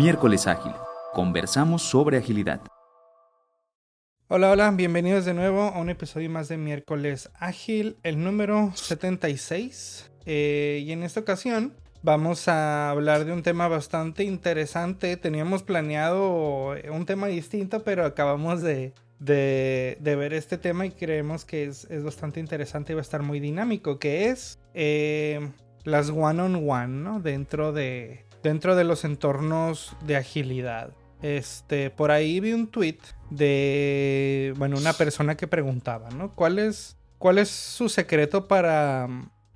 Miércoles Ágil. Conversamos sobre agilidad. Hola, hola, bienvenidos de nuevo a un episodio más de Miércoles Ágil, el número 76. Eh, y en esta ocasión vamos a hablar de un tema bastante interesante. Teníamos planeado un tema distinto, pero acabamos de, ver este tema y creemos que es, bastante interesante y va a estar muy dinámico, que es eh, las one-on-one, ¿no? Dentro de, dentro de los entornos de agilidad. Este, por ahí vi un tweet de, bueno, una persona que preguntaba, ¿no? ¿Cuál es, cuál es su secreto para,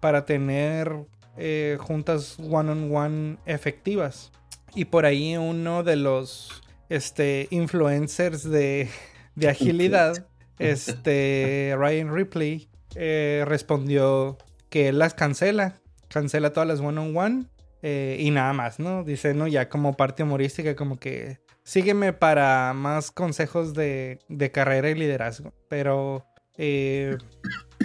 para tener eh, juntas one-on-one efectivas? Y por ahí uno de los este, influencers de, de agilidad, este, Ryan Ripley, eh, respondió que él las cancela, cancela todas las one-on-one eh, y nada más, ¿no? Dice, no, ya como parte humorística, como que sígueme para más consejos de, carrera y liderazgo. Pero, eh,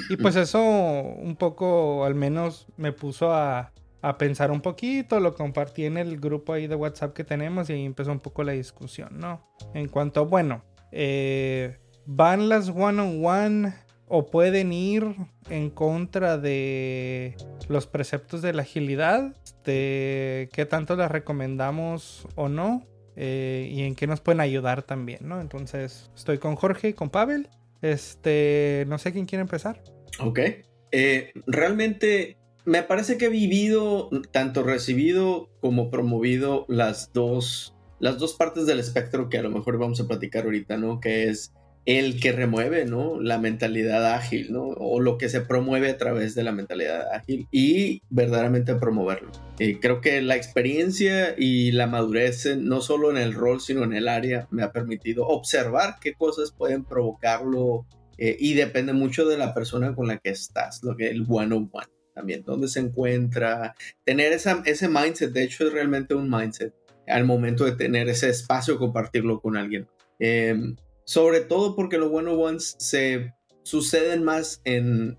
y pues eso un poco, al menos me puso a, pensar un poquito, lo compartí en el grupo ahí de WhatsApp que tenemos y empezó un poco la discusión, ¿no? En cuanto, bueno, eh, van las one-on-one o pueden ir en contra de los preceptos de la agilidad, de qué tanto las recomendamos o no, eh, y en qué nos pueden ayudar también, ¿no? Entonces, estoy con Jorge y con Pavel. Este, no sé quién quiere empezar. Ok. Eh, realmente me parece que he vivido, tanto recibido como promovido las dos, las dos partes del espectro que a lo mejor vamos a platicar ahorita, ¿no? Que es el que remueve, ¿no? La mentalidad ágil, ¿no? O lo que se promueve a través de la mentalidad ágil y verdaderamente promoverlo. Eh, creo que la experiencia y la madurez, no solo en el rol, sino en el área, me ha permitido observar qué cosas pueden provocarlo eh, y depende mucho de la persona con la que estás, lo que el one on one también, dónde se encuentra, tener ese mindset, de hecho es realmente un mindset al momento de tener ese espacio, compartirlo con alguien. Eh, sobre todo porque los one ones se suceden más en,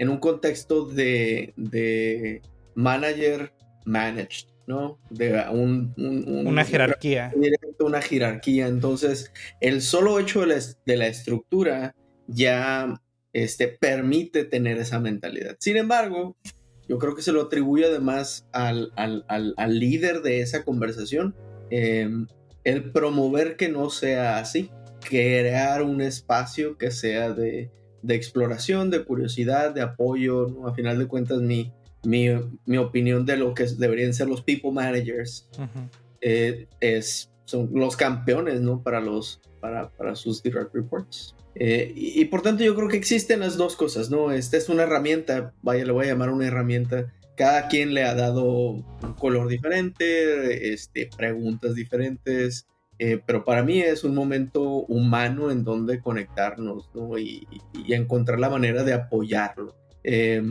un contexto de, manager managed, ¿no? De una jerarquía. una jerarquía. Entonces, el solo hecho de la, estructura ya este, permite tener esa mentalidad. Sin embargo, yo creo que se lo atribuye además al, líder de esa conversación eh, el promover que no sea así crear un espacio que sea de, exploración, de curiosidad, de apoyo, ¿no? A final de cuentas, mi, mi, opinión de lo que deberían ser los people managers eh, es, son los campeones, ¿no? Para, los, para, para sus direct reports. Eh, y, por tanto yo creo que existen las dos cosas, ¿no? Esta es una herramienta, vaya, le voy a llamar una herramienta. Cada quien le ha dado un color diferente, este, preguntas diferentes, eh, pero para mí es un momento humano en donde conectarnos y, encontrar la manera de apoyarlo. Eh,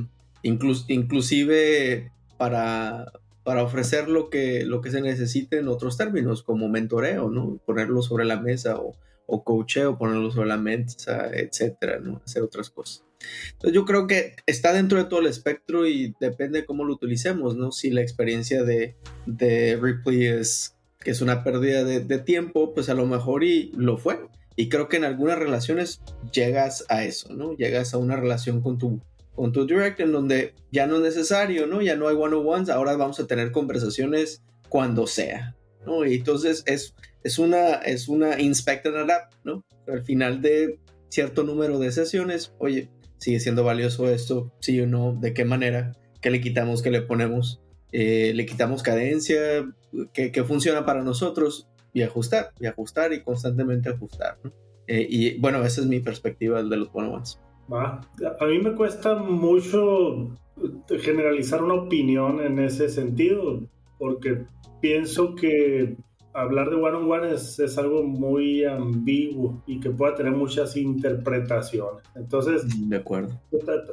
inclusive para, para ofrecer lo que, lo que se necesite en otros términos, como mentoreo, ¿no? ponerlo sobre la mesa o, o coacheo, ponerlo sobre la mesa, etcétera, ¿no? hacer otras cosas. Entonces yo creo que está dentro de todo el espectro y depende de cómo lo utilicemos, ¿no? Si la experiencia de, de Ripley es que es una pérdida de, tiempo, pues a lo mejor y lo fue. Y creo que en algunas relaciones llegas a eso, ¿no? Llegas a una relación con tu, con tu direct en donde ya no es necesario, ¿no? Ya no hay one-on-ones, ahora vamos a tener conversaciones cuando sea, ¿no? Y entonces es, es una, es una inspect and adapt, ¿no? Al final de cierto número de sesiones, oye, sigue siendo valioso esto, sí o no, de qué manera, qué le quitamos, qué le ponemos, eh, le quitamos cadencia, que, funciona para nosotros y ajustar, y ajustar y constantemente ajustar. Eh, y bueno, esa es mi perspectiva de los one ones. A mí me cuesta mucho generalizar una opinión en ese sentido, porque pienso que hablar de one on one es, es, algo muy ambiguo y que pueda tener muchas interpretaciones. Entonces, mm, de acuerdo.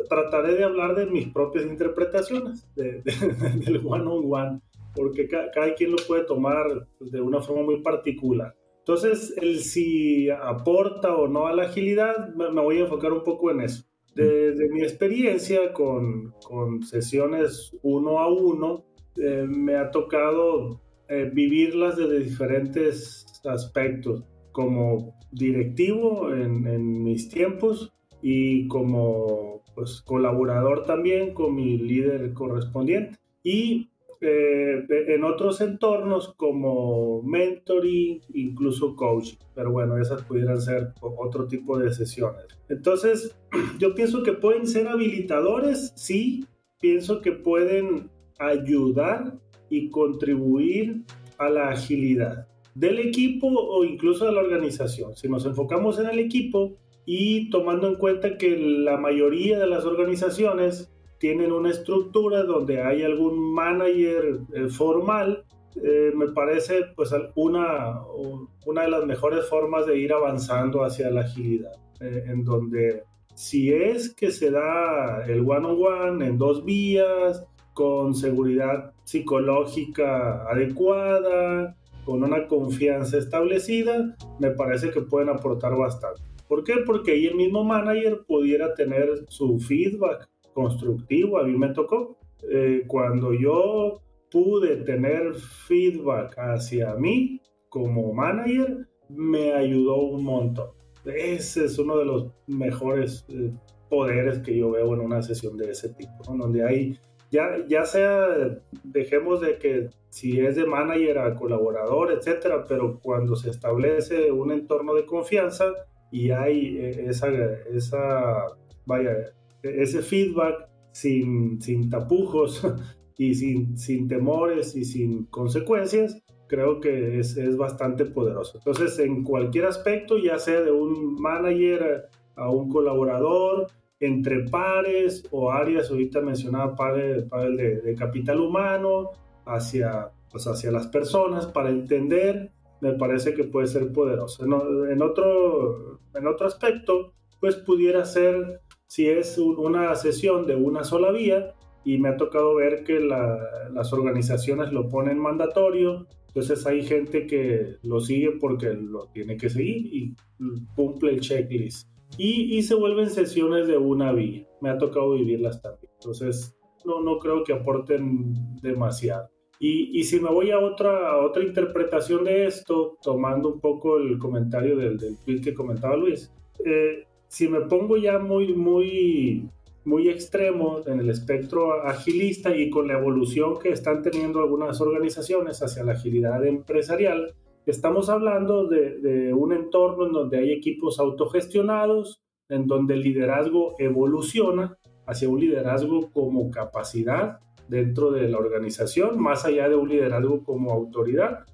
trataré de hablar de mis propias interpretaciones de, del one on one, porque cada quien lo puede tomar de una forma muy particular. Entonces, el si aporta o no a la agilidad, me, voy a enfocar un poco en eso. Desde mi experiencia con, con sesiones uno a uno, eh, me ha tocado eh, vivirlas desde diferentes aspectos, como directivo en, mis tiempos y como pues, colaborador también con mi líder correspondiente. Y eh, en otros entornos como mentoring, incluso coaching. Pero bueno, esas pudieran ser otro tipo de sesiones. Entonces, yo pienso que pueden ser habilitadores, sí, pienso que pueden ayudar y contribuir a la agilidad del equipo o incluso de la organización. Si nos enfocamos en el equipo y tomando en cuenta que la mayoría de las organizaciones tienen una estructura donde hay algún manager eh, formal, eh, me parece pues una, una de las mejores formas de ir avanzando hacia la agilidad, eh, en donde si es que se da el one-on-one en dos vías, con seguridad psicológica adecuada, con una confianza establecida, me parece que pueden aportar bastante. ¿Por qué? Porque ahí el mismo manager pudiera tener su feedback constructivo. A mí me tocó. Eh, cuando yo pude tener feedback hacia mí como manager, me ayudó un montón. Ese es uno de los mejores eh, poderes que yo veo en una sesión de ese tipo, donde hay, ya, ya sea, dejemos de que si es de manager a colaborador, etcétera, pero cuando se establece un entorno de confianza y hay eh, esa, esa vaya, ese feedback sin, sin tapujos y sin, sin temores y sin consecuencias, creo que es, es, bastante poderoso. Entonces, en cualquier aspecto, ya sea de un manager a un colaborador, entre pares o áreas, ahorita mencionaba pares, de, de, capital humano, hacia, pues hacia las personas, para entender, me parece que puede ser poderoso. En, en, otro, en otro aspecto, pues pudiera ser si es una sesión de una sola vía y me ha tocado ver que las organizaciones lo ponen mandatorio, entonces hay gente que lo sigue porque lo tiene que seguir y cumple el checklist. Y, y se vuelven sesiones de una vía. Me ha tocado vivirlas también. Entonces, no, no creo que aporten demasiado. Y, y, si me voy a otra, otra interpretación de esto, tomando un poco el comentario del, del tweet que comentaba Luis, eh, si me pongo ya muy, muy, muy extremo en el espectro agilista y con la evolución que están teniendo algunas organizaciones hacia la agilidad empresarial, estamos hablando de, de un entorno en donde hay equipos autogestionados, en donde el liderazgo evoluciona hacia un liderazgo como capacidad dentro de la organización, más allá de un liderazgo como autoridad,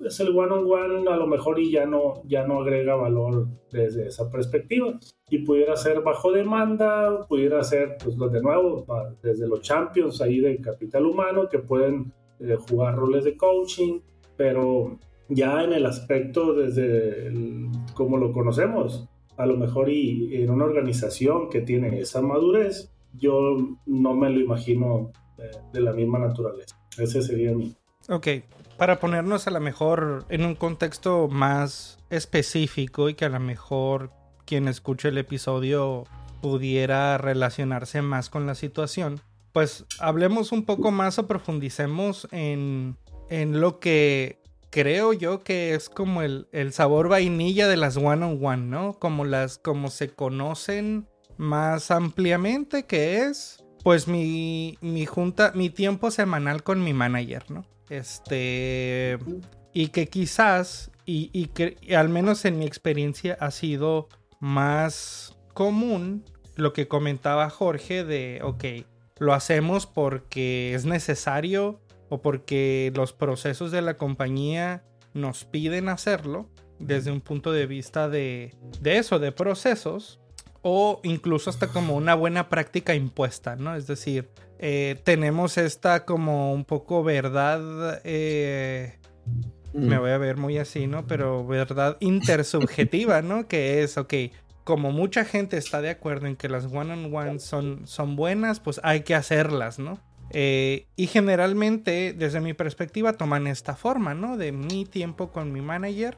es el one on one a lo mejor y ya no, ya no agrega valor desde esa perspectiva. Y pudiera ser bajo demanda, pudiera ser, pues de nuevo, desde los champions ahí de capital humano que pueden eh, jugar roles de coaching, pero ya en el aspecto desde como lo conocemos, a lo mejor y en una organización que tiene esa madurez, yo no me lo imagino de, de la misma naturaleza. Ese sería mi. Ok, para ponernos a lo mejor en un contexto más específico y que a lo mejor quien escuche el episodio pudiera relacionarse más con la situación, pues hablemos un poco más o profundicemos en, en lo que creo yo que es como el, el sabor vainilla de las one on one, ¿no? Como las como se conocen más ampliamente que es pues mi, mi junta, mi tiempo semanal con mi manager, ¿no? Este. Y que quizás, y, que al menos en mi experiencia ha sido más común lo que comentaba Jorge de, ok, lo hacemos porque es necesario o porque los procesos de la compañía nos piden hacerlo desde un punto de vista de, de eso, de procesos, o incluso hasta como una buena práctica impuesta, ¿no? Es decir, eh, tenemos esta como un poco verdad, eh, me mm. voy a ver muy así, ¿no? Pero verdad intersubjetiva, ¿no? Que es, ok, como mucha gente está de acuerdo en que las one-on-one son, son buenas, pues hay que hacerlas, ¿no? Eh, y generalmente, desde mi perspectiva, toman esta forma, ¿no? De mi tiempo con mi manager,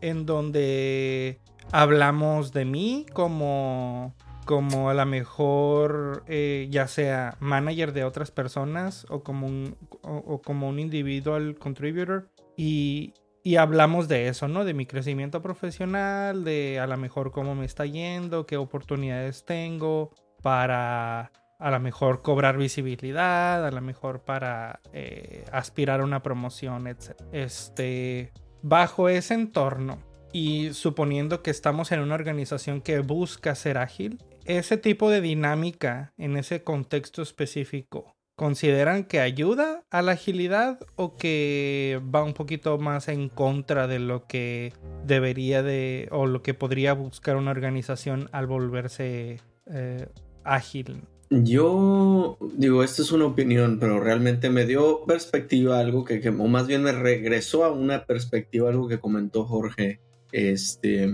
en donde hablamos de mí como como a lo mejor eh, ya sea manager de otras personas o como un, o, como un individual contributor y, y, hablamos de eso, ¿no? De mi crecimiento profesional, de a lo mejor cómo me está yendo, qué oportunidades tengo para a lo mejor cobrar visibilidad, a lo mejor para eh, aspirar a una promoción, etc. Este, bajo ese entorno y suponiendo que estamos en una organización que busca ser ágil, ese tipo de dinámica en ese contexto específico, ¿consideran que ayuda a la agilidad o que va un poquito más en contra de lo que debería de o lo que podría buscar una organización al volverse eh, ágil? Yo digo, esta es una opinión, pero realmente me dio perspectiva algo que, o más bien me regresó a una perspectiva algo que comentó Jorge este,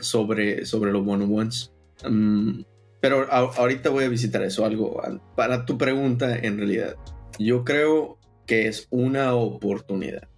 sobre, sobre los one-on-ones. Mm, pero ahorita voy a visitar eso, algo para tu pregunta en realidad. Yo creo que es una oportunidad,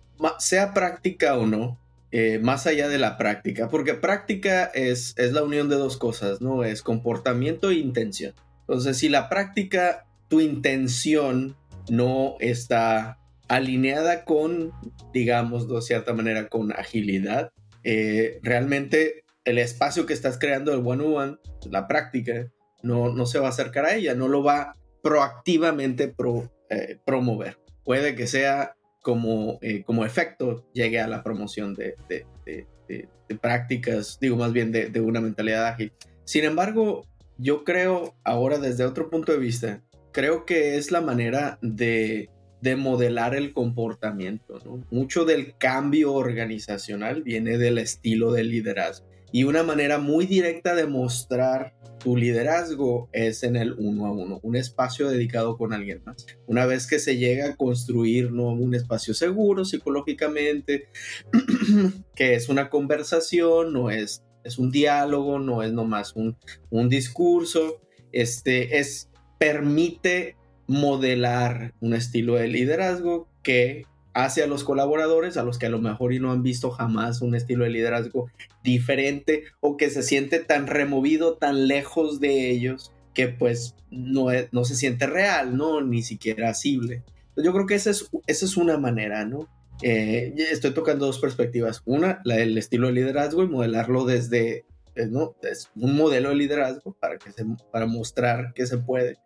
sea práctica o no, eh, más allá de la práctica, porque práctica es, es la unión de dos cosas, ¿no? Es comportamiento e intención. Entonces, si la práctica, tu intención no está alineada con, digamos, de cierta manera, con agilidad, eh, realmente el espacio que estás creando, el one-on-one, la práctica, no, no se va a acercar a ella, no lo va proactivamente pro, eh, promover. Puede que sea como, eh, como efecto llegue a la promoción de, de prácticas, digo más bien de, una mentalidad ágil. Sin embargo, yo creo, ahora desde otro punto de vista, creo que es la manera de, de modelar el comportamiento. Mucho del cambio organizacional viene del estilo de liderazgo. Y una manera muy directa de mostrar tu liderazgo es en el uno a uno, un espacio dedicado con alguien más. Una vez que se llega a construir ¿no? un espacio seguro psicológicamente, que es una conversación, no es es un diálogo, no es nomás un, un discurso, este, es, permite modelar un estilo de liderazgo que hace a los colaboradores, a los que a lo mejor y no han visto jamás un estilo de liderazgo diferente o que se siente tan removido, tan lejos de ellos, que pues no, no se siente real, ¿no? Ni siquiera asible. Yo creo que esa es, esa es una manera, ¿no? Eh, estoy tocando dos perspectivas. Una, la del estilo de liderazgo y modelarlo desde, eh, ¿no? Es un modelo de liderazgo para, que se, para mostrar que se puede.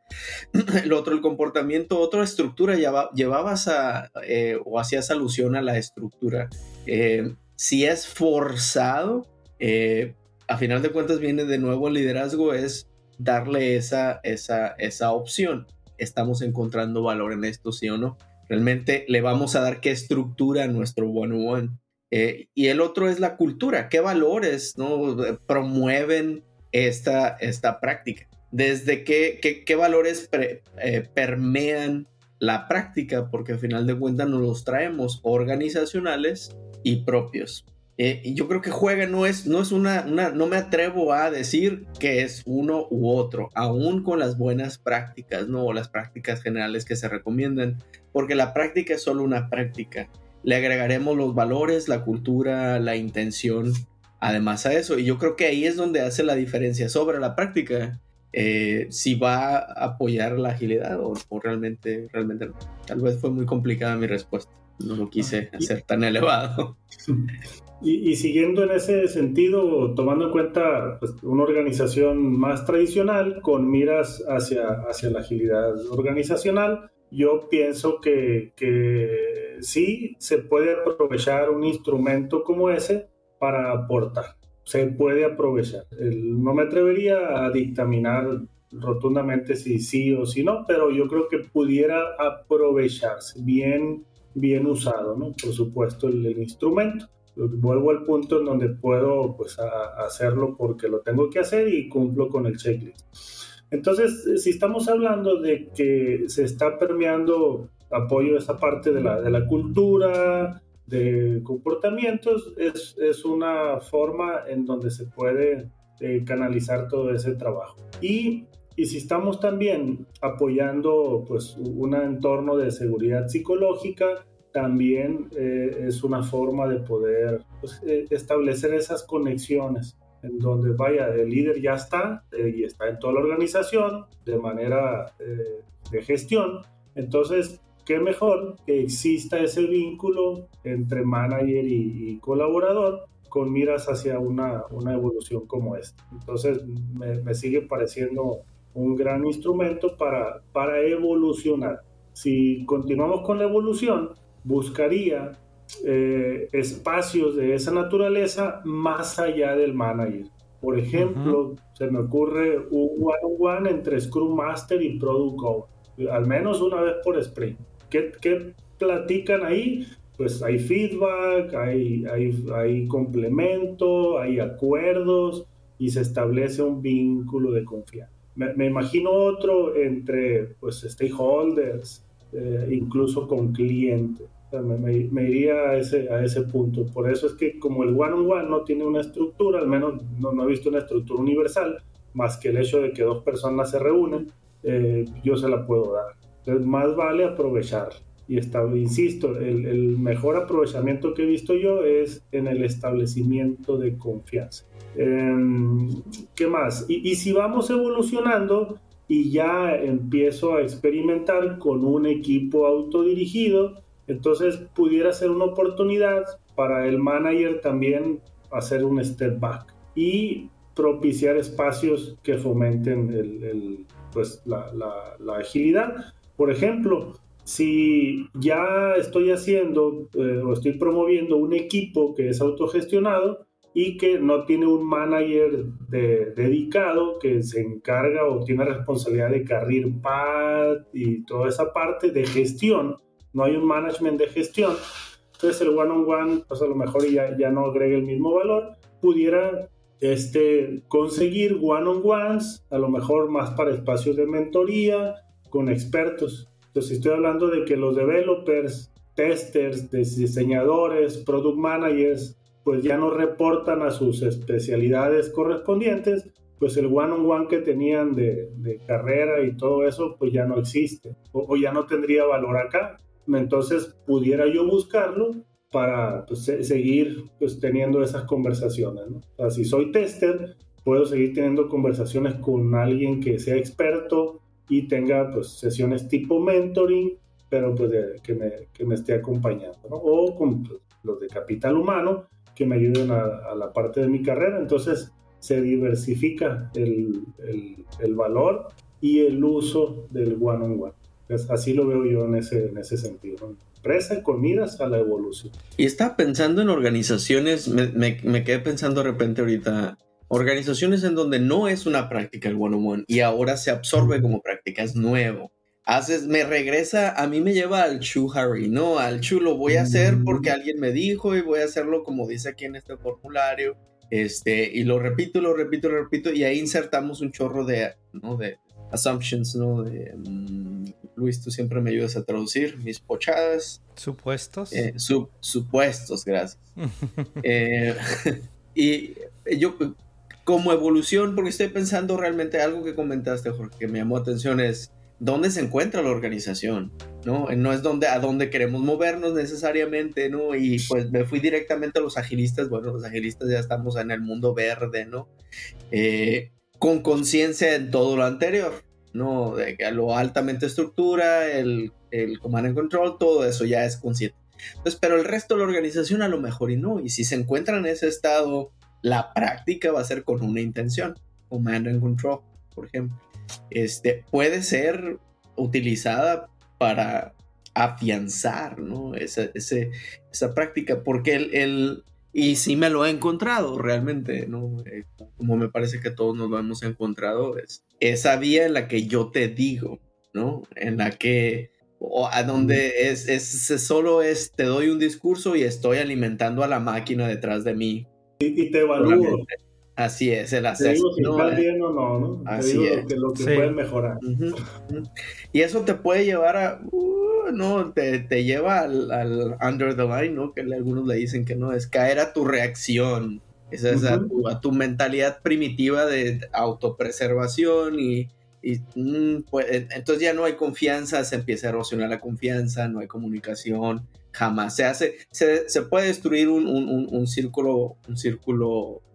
El otro, el comportamiento, otra estructura, llevabas a, eh, o hacías alusión a la estructura. si es forzado, a final de cuentas viene de nuevo el liderazgo, es darle esa, esa, esa opción. Estamos encontrando valor en esto, sí o no Realmente le vamos a dar qué estructura a nuestro one-on-one. Eh, y el otro es la cultura, qué valores ¿no? promueven esta, esta práctica. Desde qué, qué, valores eh, permean la práctica, porque al final de cuentas nos los traemos organizacionales y propios. Eh, y yo creo que juega no es, no es una, una, no me atrevo a decir que es uno u otro, aún con las buenas prácticas, ¿no? O las prácticas generales que se recomiendan porque la práctica es solo una práctica. Le agregaremos los valores, la cultura, la intención, además a eso. Y yo creo que ahí es donde hace la diferencia sobre la práctica. Eh, si va a apoyar la agilidad o, realmente, realmente no. Tal vez fue muy complicada mi respuesta. No lo quise hacer tan elevado. Y, siguiendo en ese sentido, tomando en cuenta pues, una organización más tradicional con miras hacia, hacia la agilidad organizacional, yo pienso que, que sí se puede aprovechar un instrumento como ese para aportar. Se puede aprovechar. no me atrevería a dictaminar rotundamente si sí o si no, pero yo creo que pudiera aprovecharse bien, bien usado, ¿no? Por supuesto, el, instrumento. Vuelvo al punto en donde puedo pues, hacerlo porque lo tengo que hacer y cumplo con el checklist. Entonces, si estamos hablando de que se está permeando apoyo a esa parte de la, de la cultura, de comportamientos, es, es, una forma en donde se puede eh, canalizar todo ese trabajo. Y, y, si estamos también apoyando pues, un entorno de seguridad psicológica, también eh, es una forma de poder pues, eh, establecer esas conexiones en donde vaya, el líder ya está eh, y está en toda la organización de manera de gestión. Entonces, qué mejor que exista ese vínculo entre manager y, colaborador con miras hacia una, una, evolución como esta. Entonces me, me, sigue pareciendo un gran instrumento para, para evolucionar. Si continuamos con la evolución, buscaría eh, espacios de esa naturaleza más allá del manager. Por ejemplo, se me ocurre un one-on-one entre Scrum Master y Product Owner, al menos una vez por sprint. ¿Qué, qué platican ahí? Pues hay feedback, hay, hay, hay complemento, hay acuerdos y se establece un vínculo de confianza. Me, me imagino otro entre pues, stakeholders, eh, incluso con clientes me, iría a ese, a ese punto. Por eso es que como el one-on-one no tiene una estructura, al menos no, no, he visto una estructura universal, más que el hecho de que dos personas se reúnen, eh, yo se la puedo dar. Entonces, más vale aprovechar. Y está, insisto, el, el, mejor aprovechamiento que he visto yo es en el establecimiento de confianza. Em, ¿Qué más? Y, y si vamos evolucionando y ya empiezo a experimentar con un equipo autodirigido, entonces pudiera ser una oportunidad para el manager también hacer un step back y propiciar espacios que fomenten pues, la, agilidad. Por ejemplo, si ya estoy haciendo eh, o estoy promoviendo un equipo que es autogestionado y que no tiene un manager dedicado que se encarga o tiene responsabilidad de carril path y toda esa parte de gestión, no hay un management de gestión. Entonces el one-on-one, pues a lo mejor ya, ya no agrega el mismo valor, pudiera este, conseguir one-on-ones, a lo mejor más para espacios de mentoría, con expertos. Entonces estoy hablando de que los developers, testers, diseñadores, product managers, pues ya no reportan a sus especialidades correspondientes, pues el one-on-one que tenían de, carrera y todo eso, pues ya no existe o ya no tendría valor acá entonces pudiera yo buscarlo para pues, seguir pues, teniendo esas conversaciones. ¿no? Si soy tester, puedo seguir teniendo conversaciones con alguien que sea experto y tenga pues, sesiones tipo mentoring, pero pues, que, me, esté acompañando. O con pues, los de capital humano que me ayuden a, la parte de mi carrera. Entonces se diversifica el valor y el uso del one-on-one. -on -one así lo veo yo en ese, en ese sentido. Empresa con miras a la evolución. Y estaba pensando en organizaciones, me, me, quedé pensando de repente ahorita, organizaciones en donde no es una práctica el one-on-one y ahora se absorbe como práctica, es nuevo. Haces, me regresa, a mí me lleva al Chu Harry, ¿no? Al Chu lo voy a hacer mm. porque alguien me dijo y voy a hacerlo como dice aquí en este formulario. Este, y lo repito, lo repito, lo repito, y ahí insertamos un chorro de, ¿no? de assumptions, ¿no? De, mm, Luis, tú siempre me ayudas a traducir mis pochadas. Supuestos. Eh, supuestos, gracias. Eh, y yo, como evolución, porque estoy pensando realmente algo que comentaste, Jorge, que me llamó atención es dónde se encuentra la organización, ¿no? No es donde, a dónde queremos movernos necesariamente, ¿no? Y pues me fui directamente a los agilistas, bueno, los agilistas ya estamos en el mundo verde, ¿no? Eh, con conciencia en todo lo anterior, ¿no? De lo altamente estructura, el, el command and control, todo eso ya es consciente. Entonces, pero el resto de la organización a lo mejor y no. Y si se encuentra en ese estado, la práctica va a ser con una intención. Command and control, por ejemplo. Este, puede ser utilizada para afianzar, ¿no? Esa, esa práctica, porque el, y sí me lo he encontrado realmente, ¿no? Eh, como me parece que todos nos lo hemos encontrado, es esa vía en la que yo te digo, ¿no? En la que, o a donde es, es, solo es, te doy un discurso y estoy alimentando a la máquina detrás de mí. Y, te evalúo. Así es, el hacer. si ¿no? bien o no, ¿no? Así te digo es. Lo que, lo que puedes mejorar. Y eso te puede llevar a, uh, no, te, te lleva al, al, under the line, ¿no? Que algunos le dicen que no, es caer a tu reacción, esa es a, tu, a, tu, mentalidad primitiva de autopreservación y, y mm, pues, entonces ya no hay confianza, se empieza a erosionar la confianza, no hay comunicación, jamás se hace, se, puede destruir un, círculo,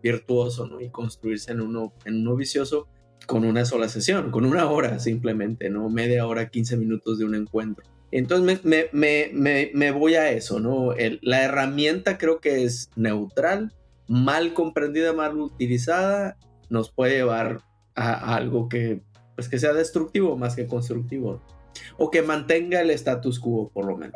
virtuoso. Y construirse en uno, vicioso con una sola sesión, con una hora simplemente, ¿no? Media hora, 15 minutos de un encuentro. Entonces me, voy a eso, ¿no? La herramienta creo que es neutral, mal comprendida, mal utilizada, nos puede llevar a, algo que, pues que sea destructivo más que constructivo. O que mantenga el status quo, por lo menos.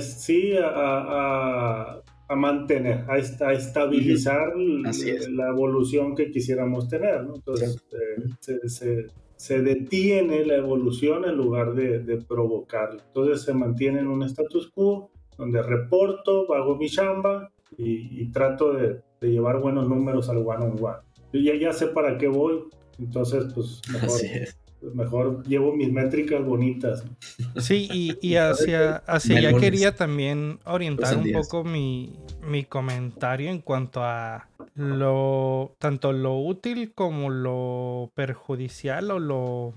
sí, a, mantener, a, estabilizar la evolución que quisiéramos tener. ¿no? Entonces, eh, se, detiene la evolución en lugar de, de provocarla. Entonces, se mantiene en un status quo donde reporto, hago mi chamba y, trato de, llevar buenos números al one on one. Yo ya, ya sé para qué voy, entonces pues mejor, pues, mejor llevo mis métricas bonitas. Sí, y, y hacia, hacia allá quería también orientar un poco mi, mi comentario en cuanto a lo tanto lo útil como lo perjudicial o lo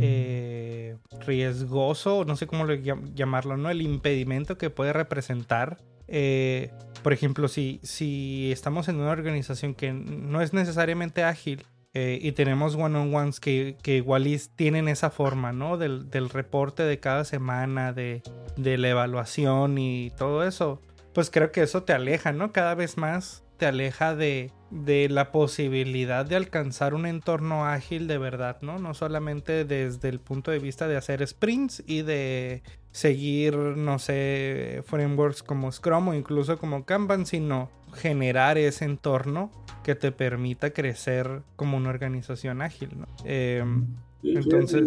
eh, riesgoso, no sé cómo llamarlo, ¿no? El impedimento que puede representar eh, por ejemplo, si, si estamos en una organización que no es necesariamente ágil eh, y tenemos one-on-ones que, que, igual tienen esa forma, ¿no? Del, reporte de cada semana, de, de, la evaluación y todo eso, pues creo que eso te aleja, ¿no? Cada vez más te aleja de, de la posibilidad de alcanzar un entorno ágil de verdad, ¿no? No solamente desde el punto de vista de hacer sprints y de seguir, no sé, frameworks como Scrum o incluso como Kanban, sino generar ese entorno que te permita crecer como una organización ágil, ¿no? Em, entonces...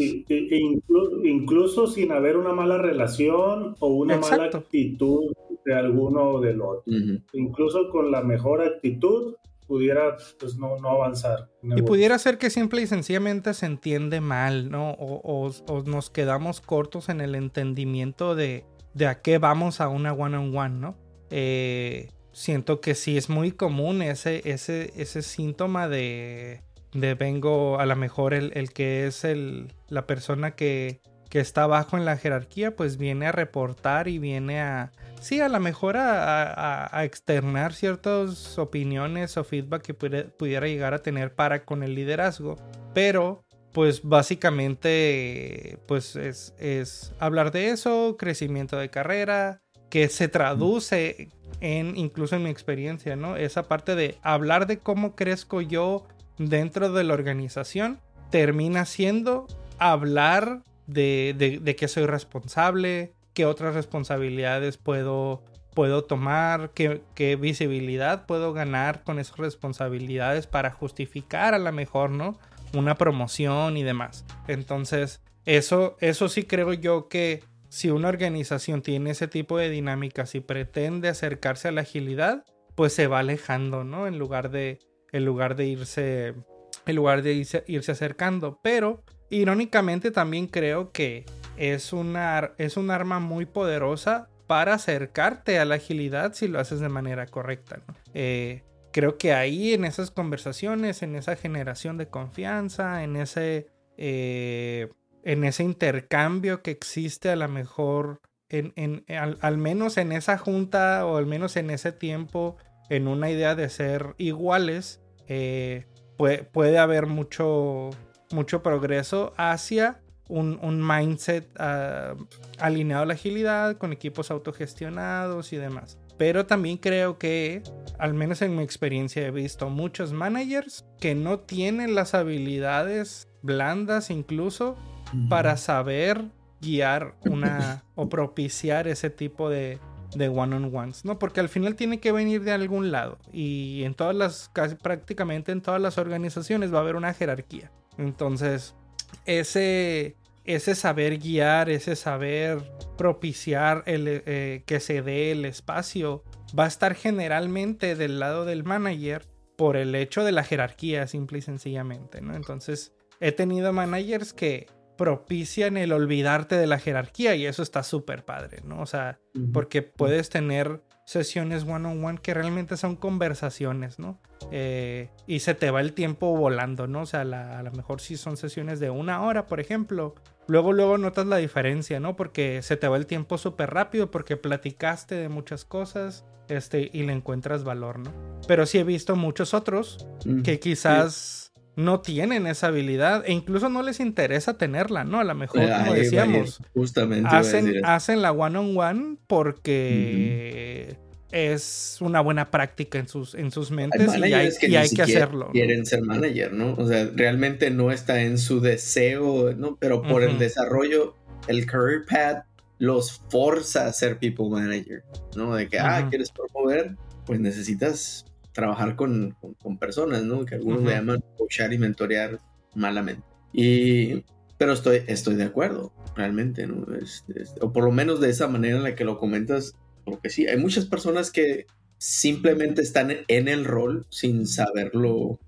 incluso, sin haber una mala relación o una mala actitud de alguno o del otro. Incluso con la mejor actitud pudiera pues no, avanzar. Y pudiera ser que simple y sencillamente se entiende mal, ¿no? O, nos quedamos cortos en el entendimiento de, de a qué vamos a una one-on-one, ¿no? Eh, siento que sí es muy común ese, ese, ese síntoma de, de vengo a lo mejor el, el que es el, la persona que, que está abajo en la jerarquía, pues viene a reportar y viene a, sí, a lo mejor a, externar ciertas opiniones o feedback que pudiera llegar a tener para con el liderazgo. Pero, pues básicamente, pues es, es hablar de eso, crecimiento de carrera, que se traduce en, incluso en mi experiencia, ¿no? Esa parte de hablar de cómo crezco yo dentro de la organización, termina siendo hablar de, que soy responsable, qué otras responsabilidades puedo, puedo tomar, qué, qué, visibilidad puedo ganar con esas responsabilidades para justificar a lo mejor, ¿no? Una promoción y demás. Entonces, eso, eso sí creo yo que si una organización tiene ese tipo de dinámicas y pretende acercarse a la agilidad, pues se va alejando, ¿no? En lugar de, en lugar de irse, en lugar de irse, irse acercando. Pero, irónicamente, también creo que es, una, es un arma muy poderosa para acercarte a la agilidad si lo haces de manera correcta. Eh, creo que ahí en esas conversaciones, en esa generación de confianza, en ese, eh, en ese intercambio que existe a lo mejor, en, al, menos en esa junta o al menos en ese tiempo, en una idea de ser iguales, eh, puede, puede, haber mucho, mucho progreso hacia un, mindset ah, alineado a la agilidad, con equipos autogestionados y demás. Pero también creo que, al menos en mi experiencia, he visto muchos managers que no tienen las habilidades blandas incluso para saber guiar una o propiciar ese tipo de, de one-on-ones, ¿no? Porque al final tiene que venir de algún lado y en todas las, casi prácticamente en todas las organizaciones va a haber una jerarquía. Entonces, ese, ese saber guiar, ese saber propiciar el, eh, que se dé el espacio, va a estar generalmente del lado del manager por el hecho de la jerarquía, simple y sencillamente, ¿no? Entonces, he tenido managers que propician el olvidarte de la jerarquía y eso está súper padre, ¿no? O sea, porque puedes tener sesiones one-on-one que realmente son conversaciones, ¿no? Eh, y se te va el tiempo volando, ¿no? O sea, a lo mejor si son sesiones de una hora, por ejemplo, luego, luego notas la diferencia, ¿no? Porque se te va el tiempo súper rápido porque platicaste de muchas cosas, este, y le encuentras valor, ¿no? Pero sí he visto muchos otros que quizás no tienen esa habilidad e incluso no les interesa tenerla, ¿no? A lo mejor, como decíamos, justamente hacen, hacen la one-on-one porque es una buena práctica en sus, en sus mentes y hay que, hay que hacerlo. Quieren ser manager, ¿no? O sea, realmente no está en su deseo, ¿no? Pero por el desarrollo, el career path los forza a ser people manager, ¿no? De que, ah, quieres promover, pues necesitas trabajar con, con, personas, ¿no? Que algunos le llaman coachar y mentorear malamente. Y, pero estoy, estoy de acuerdo, realmente, ¿no? o por lo menos de esa manera en la que lo comentas, porque sí, hay muchas personas que simplemente están en el rol sin saberlo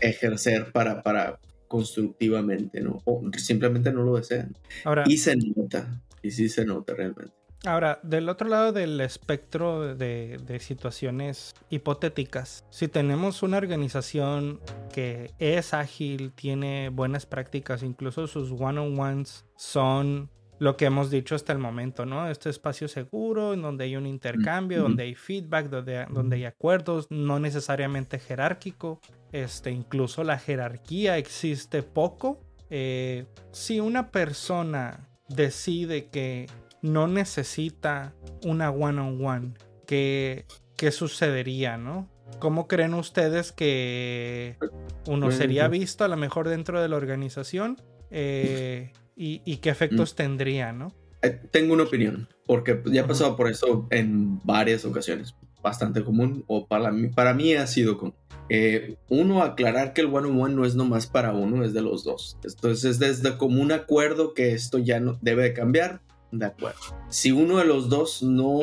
ejercer para, para constructivamente, ¿no? O simplemente no lo desean. Ahora, y se nota, y sí se nota realmente. Ahora, del otro lado del espectro de, de, situaciones hipotéticas, si tenemos una organización que es ágil, tiene buenas prácticas, incluso sus one-on-ones son lo que hemos dicho hasta el momento, ¿no? Este espacio seguro, en donde hay un intercambio, donde hay feedback, donde, donde hay acuerdos, no necesariamente jerárquico, este, incluso la jerarquía existe poco. Eh, si una persona decide que no necesita una one-on-one, ¿qué, ¿qué sucedería, no? ¿Cómo creen ustedes que uno sería visto a lo mejor dentro de la organización? Eh, y, qué efectos mm. tendría, ¿no? Eh, tengo una opinión, porque ya he pasado por eso en varias ocasiones, bastante común, o para mí, para mí ha sido común. Eh, uno, aclarar que el one-on-one no es nomás para uno, es de los dos. Entonces es desde como un acuerdo que esto ya no debe de cambiar, de acuerdo. Si uno de los dos no,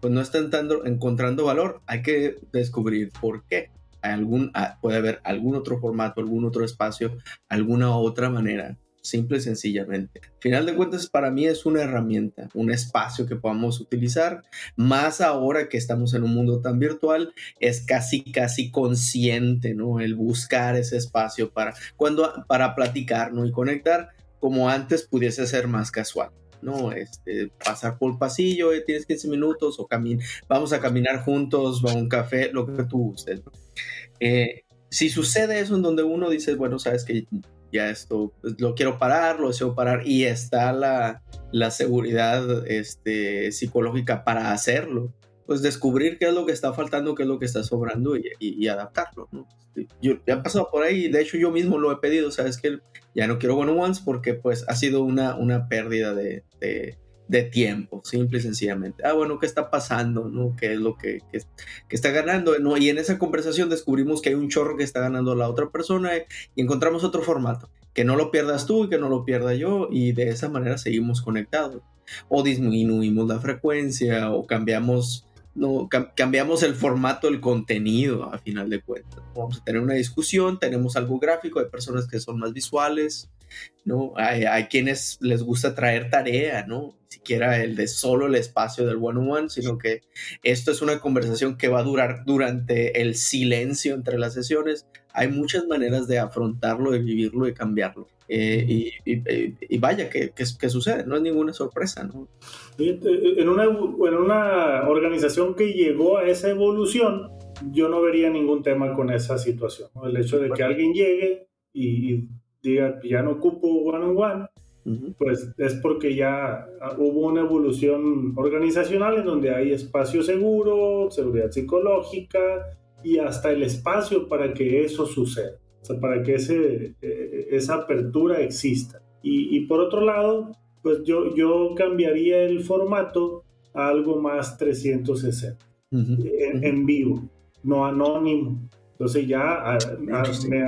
pues no está entrando, encontrando valor, hay que descubrir por qué. Hay algún, ah, puede haber algún otro formato, algún otro espacio, alguna otra manera simple y sencillamente. Final de cuentas, para mí es una herramienta, un espacio que podamos utilizar, más ahora que estamos en un mundo tan virtual, es casi, casi consciente, ¿no? El buscar ese espacio para, cuando, para platicar, ¿no? Y conectar, como antes pudiese ser más casual. ¿No? Este, pasar por el pasillo, eh, tienes 15 minutos o vamos a caminar juntos, va a un café, lo que tú gustes. Eh, si sucede eso en donde uno dice, bueno, sabes que ya esto pues, lo quiero parar, lo deseo parar y está la, la seguridad este, psicológica para hacerlo, pues descubrir qué es lo que está faltando, qué es lo que está sobrando y, y, adaptarlo. ¿no? Este, yo ya he pasado por ahí, de hecho yo mismo lo he pedido, sabes que ya no quiero one-on-ones porque pues ha sido una, una pérdida de, de tiempo, simple y sencillamente. Ah, bueno, ¿qué está pasando? ¿no? ¿Qué es lo que, que, está ganando? ¿no? Y en esa conversación descubrimos que hay un chorro que está ganando la otra persona y encontramos otro formato. Que no lo pierdas tú y que no lo pierda yo y de esa manera seguimos conectados. O disminuimos la frecuencia o cambiamos, no, cambiamos el formato, el contenido a final de cuentas. Vamos a tener una discusión, tenemos algo gráfico, hay personas que son más visuales, ¿no? Hay, quienes les gusta traer tarea, ¿no? Siquiera el de solo el espacio del one-on-one, sino que esto es una conversación que va a durar durante el silencio entre las sesiones. Hay muchas maneras de afrontarlo, de vivirlo, de cambiarlo. Eh, y, vaya, que, que, sucede, no es ninguna sorpresa, ¿no? En una, en una organización que llegó a esa evolución, yo no vería ningún tema con esa situación. El hecho de que alguien llegue y diga, ya no ocupo one-on-one, pues es porque ya hubo una evolución organizacional en donde hay espacio seguro, seguridad psicológica y hasta el espacio para que eso suceda, o sea, para que ese, eh, esa apertura exista. Y, por otro lado, pues yo, yo cambiaría el formato a algo más 360, en, vivo, no anónimo. Entonces ya me,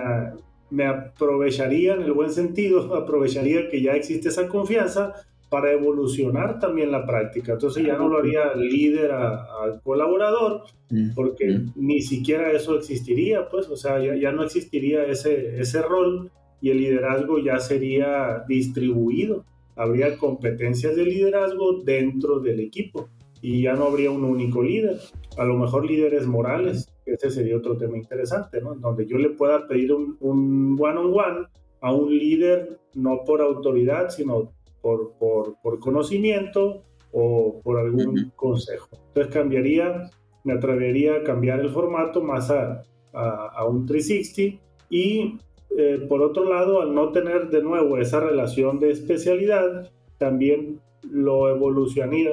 me aprovecharía en el buen sentido, aprovecharía que ya existe esa confianza para evolucionar también la práctica. Entonces ya no lo haría líder al colaborador, mm, porque mm. ni siquiera eso existiría, pues, o sea, ya, ya, no existiría ese, ese rol y el liderazgo ya sería distribuido. Habría competencias de liderazgo dentro del equipo y ya no habría un único líder. A lo mejor líderes morales, ese sería otro tema interesante, ¿no? Donde yo le pueda pedir un, one-on-one a un líder, no por autoridad, sino por, por, por conocimiento o por algún consejo. Entonces cambiaría, me atrevería a cambiar el formato más a, a, un 360 y eh, por otro lado, al no tener de nuevo esa relación de especialidad, también lo evolucionaría,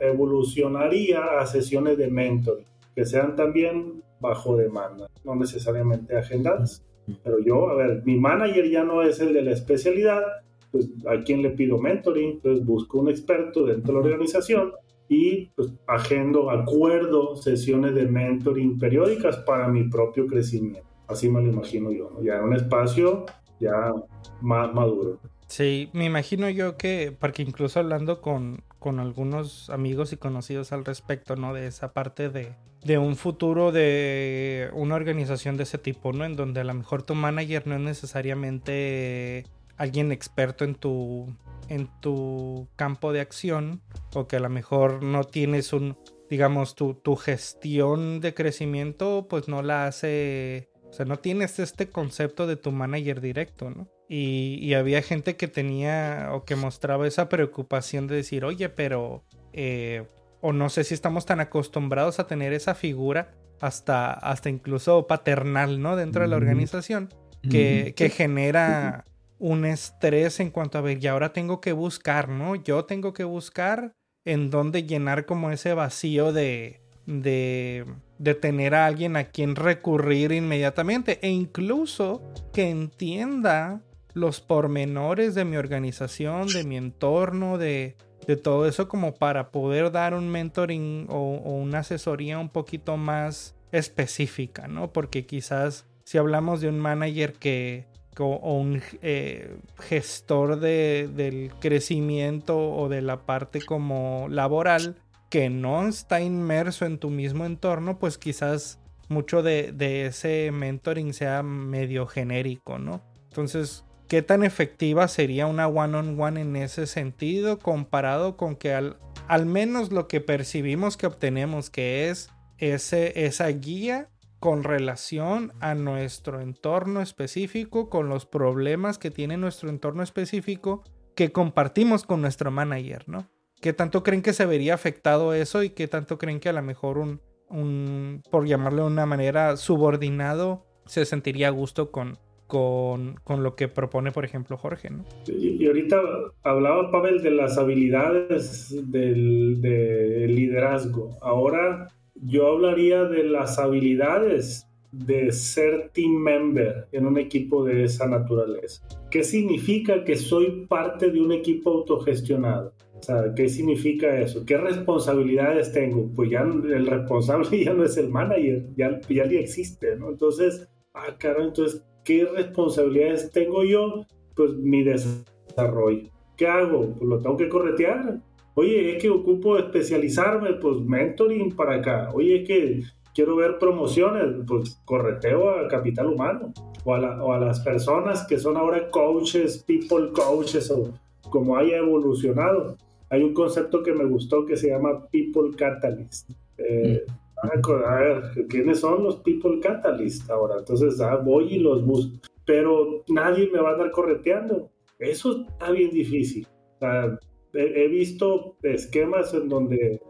evolucionaría a sesiones de mentoring, que sean también bajo demanda, no necesariamente agendadas. Pero yo, a ver, mi manager ya no es el de la especialidad, pues a quién le pido mentoring, pues busco un experto dentro de la organización y pues agendo, acuerdo sesiones de mentoring periódicas para mi propio crecimiento. Así me lo imagino yo, ¿no? ya en un espacio ya más maduro. Sí, me imagino yo que, porque incluso hablando con, con algunos amigos y conocidos al respecto, ¿no? De esa parte de, de un futuro de una organización de ese tipo, ¿no? En donde a lo mejor tu manager no es necesariamente alguien experto en tu en tu campo de acción o que a lo mejor no tienes un digamos tu, tu gestión de crecimiento pues no la hace o sea no tienes este concepto de tu manager directo no y, había gente que tenía o que mostraba esa preocupación de decir oye pero eh, o no sé si estamos tan acostumbrados a tener esa figura hasta, hasta incluso paternal, ¿no? Dentro de la organización, que, que genera un estrés en cuanto a ver, y ahora tengo que buscar, ¿no? Yo tengo que buscar en dónde llenar como ese vacío de, de, de tener a alguien a quien recurrir inmediatamente e incluso que entienda los pormenores de mi organización, de mi entorno, de, de todo eso como para poder dar un mentoring o, una asesoría un poquito más específica, ¿no? Porque quizás si hablamos de un manager que o un eh, gestor de, del crecimiento o de la parte como laboral que no está inmerso en tu mismo entorno, pues quizás mucho de, de ese mentoring sea medio genérico, ¿no? Entonces, ¿qué tan efectiva sería una one-on-one en ese sentido comparado con que al, al menos lo que percibimos que obtenemos, que es ese, esa guía con relación a nuestro entorno específico, con los problemas que tiene nuestro entorno específico que compartimos con nuestro manager, ¿no? ¿Qué tanto creen que se vería afectado eso y qué tanto creen que a lo mejor un, un por llamarlo de una manera, subordinado se sentiría a gusto con, con, con, lo que propone, por ejemplo, Jorge, ¿no? Y, ahorita hablaba Pavel de las habilidades del, del liderazgo. Ahora yo hablaría de las habilidades de ser team member en un equipo de esa naturaleza. ¿Qué significa que soy parte de un equipo autogestionado? O sea, ¿qué significa eso? ¿Qué responsabilidades tengo? Pues ya el responsable ya no es el manager, ya, ya ni existe, ¿no? Entonces, ah, caro, entonces, ¿qué responsabilidades tengo yo? Pues mi desarrollo. ¿Qué hago? Pues lo tengo que corretear. Oye, es que ocupo especializarme, pues mentoring para acá. Oye, es que quiero ver promociones, pues correteo a capital humano o a, las personas que son ahora coaches, people coaches o como haya evolucionado. Hay un concepto que me gustó que se llama people catalyst. Eh, mm. a ver, ¿quiénes son los people catalyst ahora? Entonces ah, voy y los busco, pero nadie me va a andar correteando. Eso está bien difícil. O sea, he visto esquemas en donde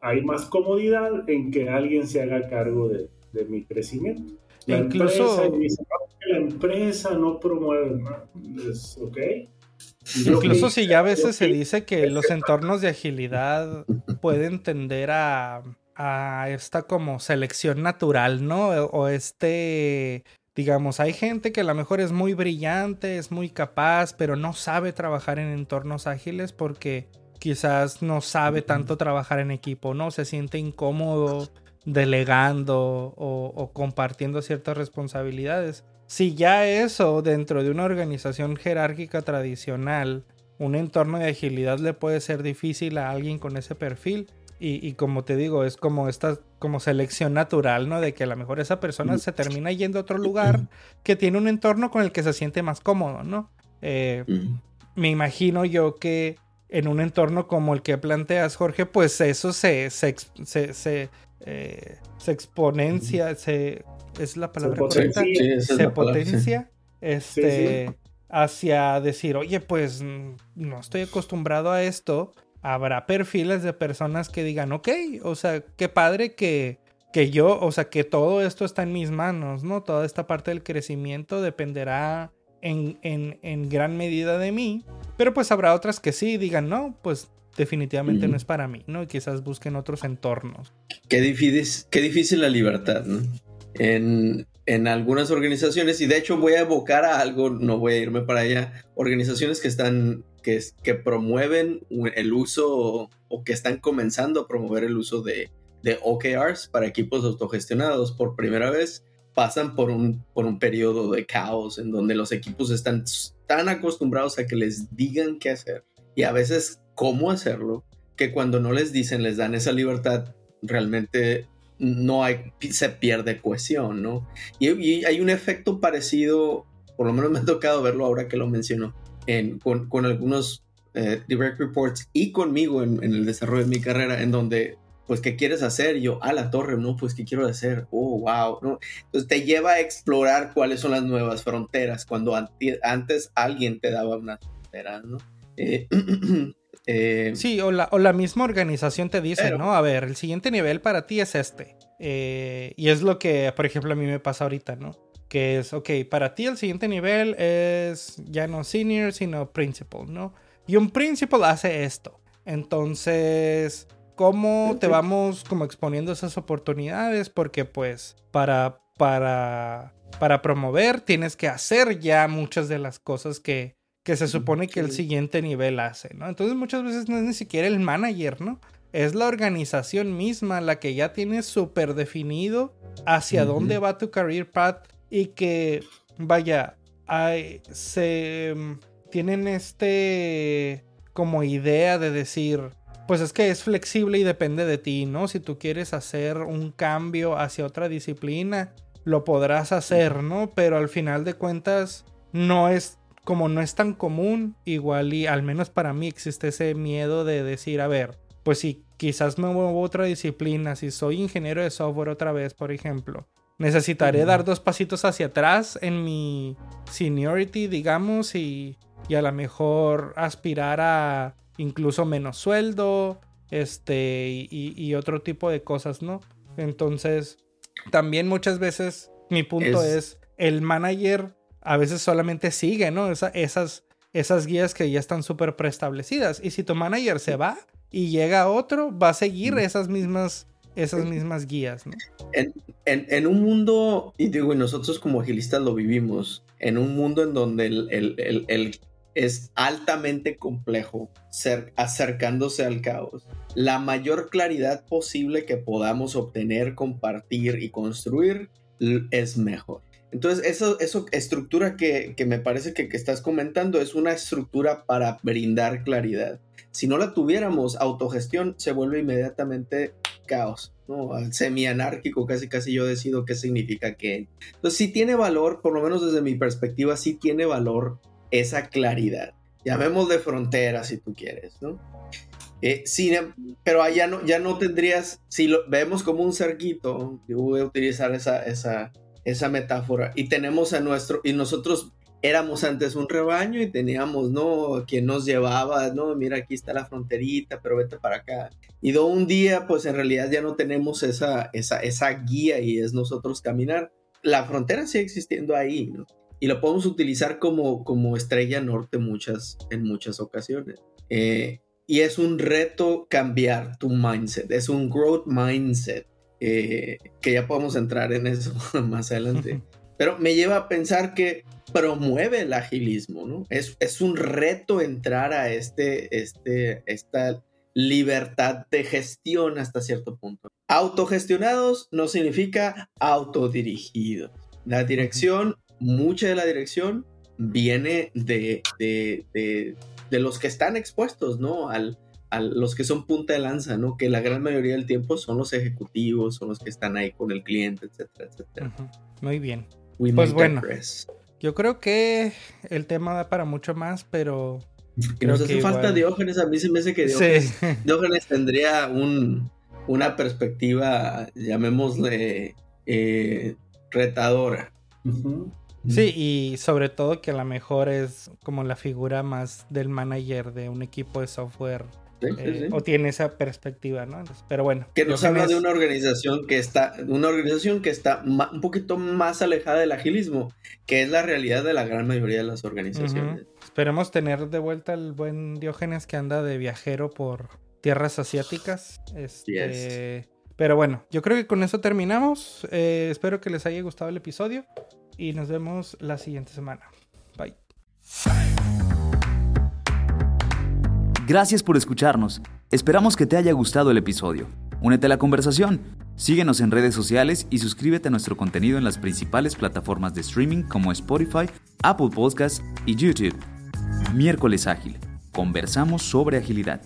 hay más comodidad en que alguien se haga cargo de, mi crecimiento. La Incluso... empresa, la empresa no promueve más. ¿ok? Incluso si ya a veces se dice que los entornos de agilidad pueden tender a, a esta como selección natural, ¿no? O este Digamos, hay gente que a lo mejor es muy brillante, es muy capaz, pero no sabe trabajar en entornos ágiles porque quizás no sabe tanto trabajar en equipo, ¿no? Se siente incómodo delegando o, compartiendo ciertas responsabilidades. Si ya eso dentro de una organización jerárquica tradicional, un entorno de agilidad le puede ser difícil a alguien con ese perfil, y, como te digo, es como esta como selección natural, ¿no? De que a lo mejor esa persona se termina yendo a otro lugar que tiene un entorno con el que se siente más cómodo, ¿no? Eh, me imagino yo que en un entorno como el que planteas, Jorge, pues eso se, se, se, eh, exponencia, se, es la palabra correcta, se potencia, este, hacia decir, oye, pues no estoy acostumbrado a esto, habrá perfiles de personas que digan, ok, o sea, qué padre que, que yo, o sea, que todo esto está en mis manos, ¿no? Toda esta parte del crecimiento dependerá en, en, gran medida de mí, pero pues habrá otras que sí digan, no, pues definitivamente no es para mí, ¿no? Y quizás busquen otros entornos. Qué difícil, qué difícil la libertad, ¿no? En, en algunas organizaciones, y de hecho voy a evocar a algo, no voy a irme para allá, organizaciones que están, que, promueven el uso o que están comenzando a promover el uso de OKRs para equipos autogestionados por primera vez pasan por un, por un periodo de caos en donde los equipos están tan acostumbrados a que les digan qué hacer y a veces cómo hacerlo, que cuando no les dicen, les dan esa libertad, realmente no hay, se pierde cohesión, ¿no? Y, hay un efecto parecido, por lo menos me ha tocado verlo ahora que lo menciono, en, con, con algunos eh, direct reports y conmigo en, en, el desarrollo de mi carrera, en donde pues, ¿qué quieres hacer? yo, a la torre, no, pues, ¿qué quiero hacer? Oh, wow, ¿no? Entonces te lleva a explorar cuáles son las nuevas fronteras cuando antes alguien te daba unas fronteras, ¿no? Eh, eh, sí, o la, o la, misma organización te dice, ¿no? A ver, el siguiente nivel para ti es este. Y es lo que, por ejemplo, a mí me pasa ahorita, ¿no? Que es, ok, para ti el siguiente nivel es ya no senior, sino principal, ¿no? Y un principal hace esto. Entonces, cómo te vamos como exponiendo esas oportunidades, porque pues para, para, para promover tienes que hacer ya muchas de las cosas que, que se supone que el siguiente nivel hace, ¿no? Entonces muchas veces no es ni siquiera el manager, ¿no? Es la organización misma la que ya tiene súper definido hacia dónde va tu career path y que, vaya, hay, se mm, tienen este como idea de decir, pues es que es flexible y depende de ti, ¿no? Si tú quieres hacer un cambio hacia otra disciplina, lo podrás hacer, ¿no? Pero al final de cuentas, no es como no es tan común, igual y al menos para mí existe ese miedo de decir, a ver, pues si quizás me muevo a otra disciplina, si soy ingeniero de software otra vez, por ejemplo, necesitaré dar dos pasitos hacia atrás en mi seniority, digamos, y, y a lo mejor aspirar a incluso menos sueldo, este, y, otro tipo de cosas, ¿no? Entonces, también muchas veces mi punto es, el manager a veces solamente sigue, ¿no? esas, esas guías que ya están súper preestablecidas. Y si tu manager se va y llega otro, va a seguir esas mismas, esas mismas guías, ¿no? En, un mundo, y digo, y nosotros como agilistas lo vivimos, en un mundo en donde el, el es altamente complejo acercándose al caos. La mayor claridad posible que podamos obtener, compartir y construir es mejor. Entonces, eso, eso estructura que, me parece que, que, estás comentando es una estructura para brindar claridad. Si no la tuviéramos, autogestión se vuelve inmediatamente caos, ¿no? Semi-anárquico, casi casi yo decido qué significa qué. Entonces, si tiene valor, por lo menos desde mi perspectiva, sí tiene valor esa claridad. de frontera si tú quieres, ¿no? Eh, pero allá no, ya no tendrías, si lo vemos como un cerquito, yo voy a utilizar esa, esa, esa metáfora, y tenemos a nuestro, y nosotros éramos antes un rebaño y teníamos, ¿no? Quien nos llevaba, ¿no? Mira, aquí está la fronterita, pero vete para acá. Y de un día, pues en realidad ya no tenemos esa, esa, esa guía y es nosotros caminar. La frontera sigue existiendo ahí, ¿no? y lo podemos utilizar como, como estrella norte muchas, en muchas ocasiones. Eh, y es un reto cambiar tu mindset, es un growth mindset, eh, que ya podemos entrar en eso más adelante. Pero me lleva a pensar que promueve el agilismo, ¿no? Es, es un reto entrar a este, este, esta libertad de gestión hasta cierto punto. Autogestionados no significa autodirigidos. La dirección mucha de la dirección viene de, de, los que están expuestos, ¿no? Al, a los que son punta de lanza, ¿no? Que la gran mayoría del tiempo son los ejecutivos, son los que están ahí con el cliente, etcétera, etcétera. Muy bien. pues bueno, yo creo que el tema da para mucho más, pero... Que nos hace falta Diógenes, a mí se me hace que Diógenes, tendría un, una perspectiva, llamémosle, eh, retadora. Sí, y sobre todo que a lo mejor es como la figura más del manager de un equipo de software eh, o tiene esa perspectiva, ¿no? pero bueno. Que nos habla de una organización que está, una organización que está un poquito más alejada del agilismo, que es la realidad de la gran mayoría de las organizaciones. Esperemos tener de vuelta el buen Diógenes que anda de viajero por tierras asiáticas. Este, Pero bueno, yo creo que con eso terminamos. Eh, espero que les haya gustado el episodio y nos vemos la siguiente semana. Bye. Gracias por escucharnos. Esperamos que te haya gustado el episodio. Únete a la conversación. Síguenos en redes sociales y suscríbete a nuestro contenido en las principales plataformas de streaming como Spotify, Apple Podcasts y YouTube. Miércoles Ágil. Conversamos sobre agilidad.